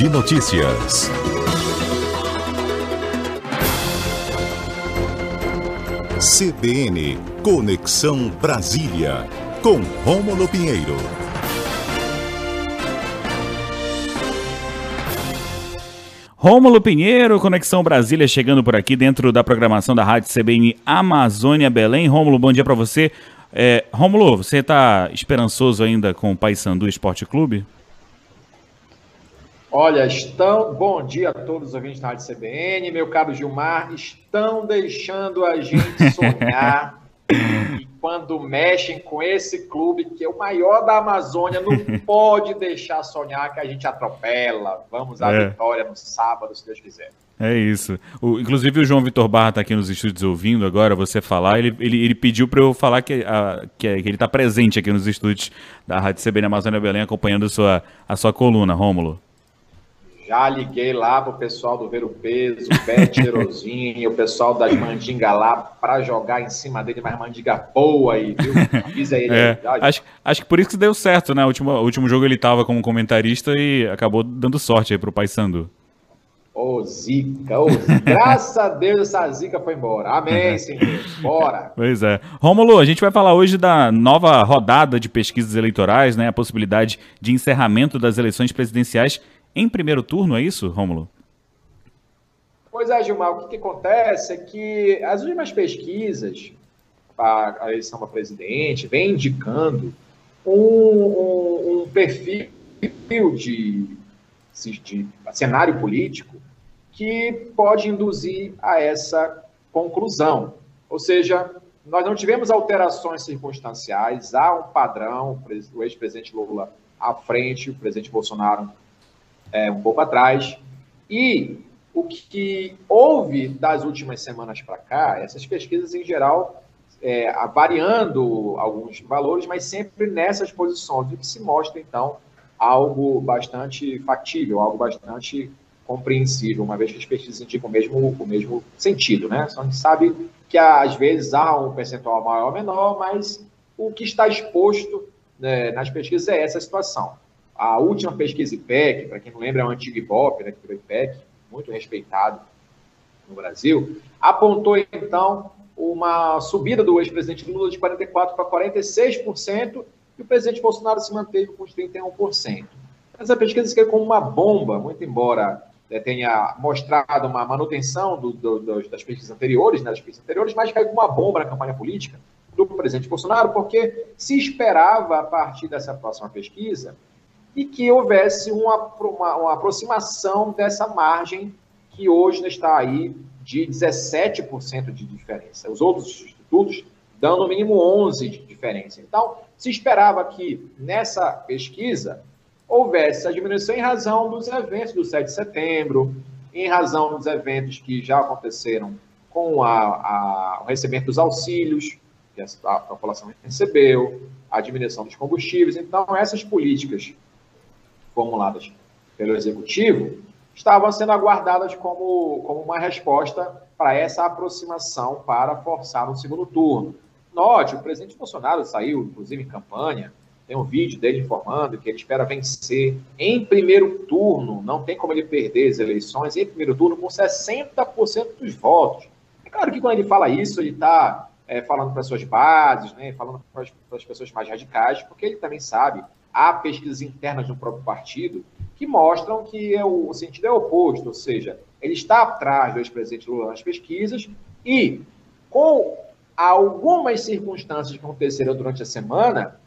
de Notícias. CBN Conexão Brasília, com Rômulo Pinheiro. Rômulo Pinheiro, Conexão Brasília, chegando por aqui dentro da programação da Rádio CBN Amazônia Belém. Rômulo, bom dia para você. É, Rômulo, você está esperançoso ainda com o Paysandu Esporte Clube? Olha, estão. Bom dia a todos os ouvintes da Rádio CBN, meu caro Gilmar. Estão deixando a gente sonhar. e quando mexem com esse clube, que é o maior da Amazônia, não pode deixar sonhar que a gente atropela. Vamos à é. vitória no sábado, se Deus quiser. É isso. O, inclusive o João Vitor Barra está aqui nos estúdios ouvindo agora você falar. Ele, ele, ele pediu para eu falar que, a, que, ele está presente aqui nos estúdios da Rádio CBN Amazônia Belém acompanhando a sua, a sua coluna, Rômulo. Já liguei lá pro pessoal do Ver o Peso, o Pé Cheirosinho, o pessoal das mandinga lá para jogar em cima dele, mas mandinga boa aí, viu? Avisa ele. É. Acho, acho que por isso que deu certo, né? O último, o último jogo ele tava como comentarista e acabou dando sorte aí pro Paysandu. Ô, Zica, ô, graças a Deus essa Zica foi embora. Amém, Senhor. Bora. Pois é. Rômulo, a gente vai falar hoje da nova rodada de pesquisas eleitorais, né? A possibilidade de encerramento das eleições presidenciais em primeiro turno, é isso, Rômulo? Pois é, Gilmar, o que, que acontece é que as últimas pesquisas para a eleição para presidente vem indicando um, um, um perfil de, de cenário político que pode induzir a essa conclusão. Ou seja, nós não tivemos alterações circunstanciais, há um padrão, o ex-presidente Lula à frente, o presidente Bolsonaro é, um pouco atrás. E o que houve das últimas semanas para cá, essas pesquisas em geral, é, variando alguns valores, mas sempre nessas posições, o que se mostra, então, algo bastante factível, algo bastante compreensível, uma vez que as pesquisas indicam o mesmo, o mesmo sentido, né? Só a gente sabe que às vezes há um percentual maior ou menor, mas o que está exposto né, nas pesquisas é essa situação. A última pesquisa IPEC, para quem não lembra, é o antigo IBOP, né, que virou IPEC, muito respeitado no Brasil, apontou então uma subida do ex-presidente Lula de 44% para 46%, e o presidente Bolsonaro se manteve com os 31%. Essa pesquisa se como uma bomba, muito embora né, tenha mostrado uma manutenção do, do, das pesquisas anteriores, né, das pesquisas anteriores, mas caiu como uma bomba na campanha política do presidente Bolsonaro, porque se esperava, a partir dessa próxima pesquisa, e que houvesse uma, uma, uma aproximação dessa margem que hoje está aí de 17% de diferença. Os outros institutos dão no mínimo 11% de diferença. Então, se esperava que nessa pesquisa houvesse a diminuição em razão dos eventos do 7 de setembro, em razão dos eventos que já aconteceram com a, a, o recebimento dos auxílios que a, a população recebeu, a diminuição dos combustíveis. Então, essas políticas formuladas pelo Executivo, estavam sendo aguardadas como, como uma resposta para essa aproximação para forçar um segundo turno. Note, o presidente Bolsonaro saiu, inclusive, em campanha, tem um vídeo dele informando que ele espera vencer em primeiro turno, não tem como ele perder as eleições, em primeiro turno, com 60% dos votos. É claro que quando ele fala isso, ele está é, falando para as suas bases, né, falando para as, para as pessoas mais radicais, porque ele também sabe há pesquisas internas do próprio partido que mostram que é o, sentido é oposto, ou seja, ele está atrás do ex-presidente Lula nas pesquisas e, com algumas circunstâncias que aconteceram durante a semana,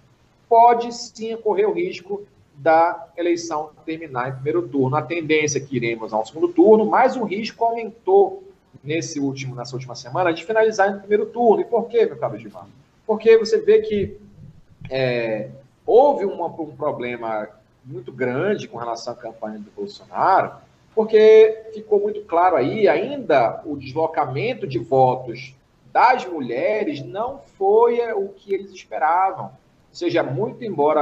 pode sim ocorrer o risco da eleição terminar em primeiro turno. A tendência é que iremos ao segundo turno, mas o risco aumentou nesse último, nessa última semana de finalizar em primeiro turno. E por quê, meu caro Gilmar? Porque você vê que é, houve uma, um problema muito grande com relação à campanha do Bolsonaro, porque ficou muito claro aí, ainda o deslocamento de votos das mulheres não foi o que eles esperavam. Ou seja, muito embora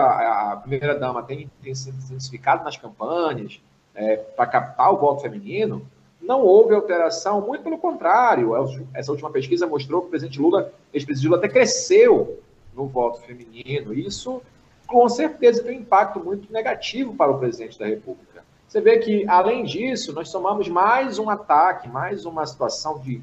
a primeira-dama tenha, tenha sido intensificado nas campanhas é, para captar o voto feminino, não houve alteração, muito pelo contrário. Essa última pesquisa mostrou que o presidente Lula, ex-presidente Lula até cresceu no voto feminino. Isso com certeza tem um impacto muito negativo para o presidente da República. Você vê que, além disso, nós tomamos mais um ataque, mais uma situação de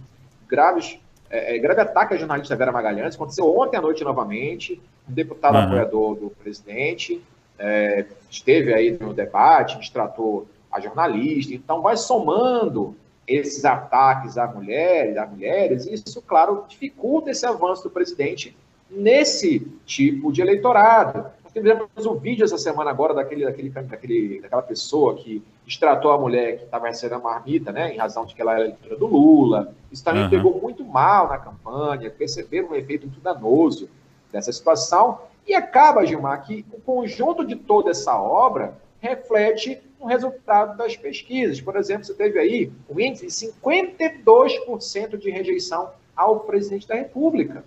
graves, é, é, grave ataque à jornalista Vera Magalhães. Aconteceu ontem à noite novamente. Um deputado uhum. apoiador do presidente é, esteve aí no debate, tratou a jornalista. Então, vai somando esses ataques à mulher, às mulheres, e isso, claro, dificulta esse avanço do presidente nesse tipo de eleitorado. Tivemos um vídeo essa semana agora daquele, daquele, daquele, daquela pessoa que extratou a mulher que estava recebendo a marmita, né, em razão de que ela era eleitora do Lula. Isso também uhum. pegou muito mal na campanha, perceberam um efeito muito danoso dessa situação, e acaba, Gilmar, que o conjunto de toda essa obra reflete um resultado das pesquisas. Por exemplo, você teve aí um índice de 52% de rejeição ao presidente da República.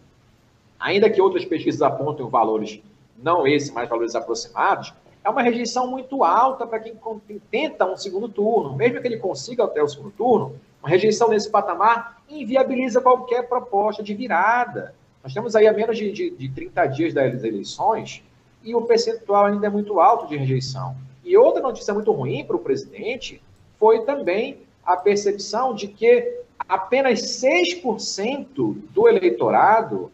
Ainda que outras pesquisas apontem valores não esse, mas valores aproximados, é uma rejeição muito alta para quem tenta um segundo turno. Mesmo que ele consiga até o segundo turno, uma rejeição nesse patamar inviabiliza qualquer proposta de virada. Nós temos aí a menos de, de, de 30 dias das eleições e o percentual ainda é muito alto de rejeição. E outra notícia muito ruim para o presidente foi também a percepção de que apenas 6% do eleitorado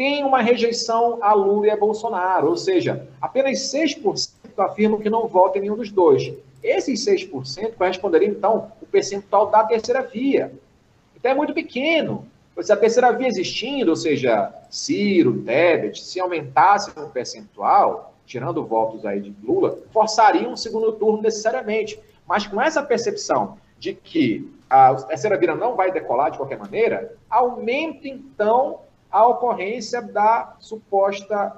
tem uma rejeição a Lula e a Bolsonaro, ou seja, apenas 6% afirmam que não votam em nenhum dos dois. Esses 6% corresponderiam, então, o percentual da terceira via. Então é muito pequeno. Se a terceira via existindo, ou seja, Ciro, Tebet, se aumentasse o percentual, tirando votos aí de Lula, forçaria um segundo turno necessariamente. Mas com essa percepção de que a terceira via não vai decolar de qualquer maneira, aumenta então a ocorrência da suposta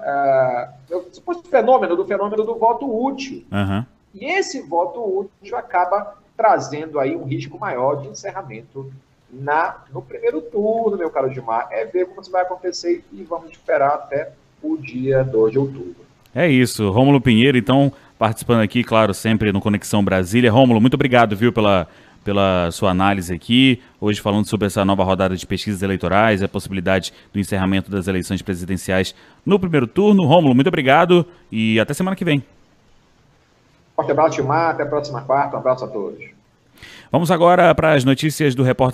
uh, suposto fenômeno do fenômeno do voto útil. Uhum. E esse voto útil acaba trazendo aí um risco maior de encerramento na no primeiro turno, meu caro Gilmar. É ver como isso vai acontecer e vamos esperar até o dia 2 de outubro. É isso, Rômulo Pinheiro, então, participando aqui, claro, sempre no Conexão Brasília. Rômulo, muito obrigado, viu, pela pela sua análise aqui, hoje falando sobre essa nova rodada de pesquisas eleitorais, a possibilidade do encerramento das eleições presidenciais no primeiro turno. Rômulo, muito obrigado e até semana que vem. Forte abraço, Timar, até a próxima quarta, um abraço a todos. Vamos agora para as notícias do repórter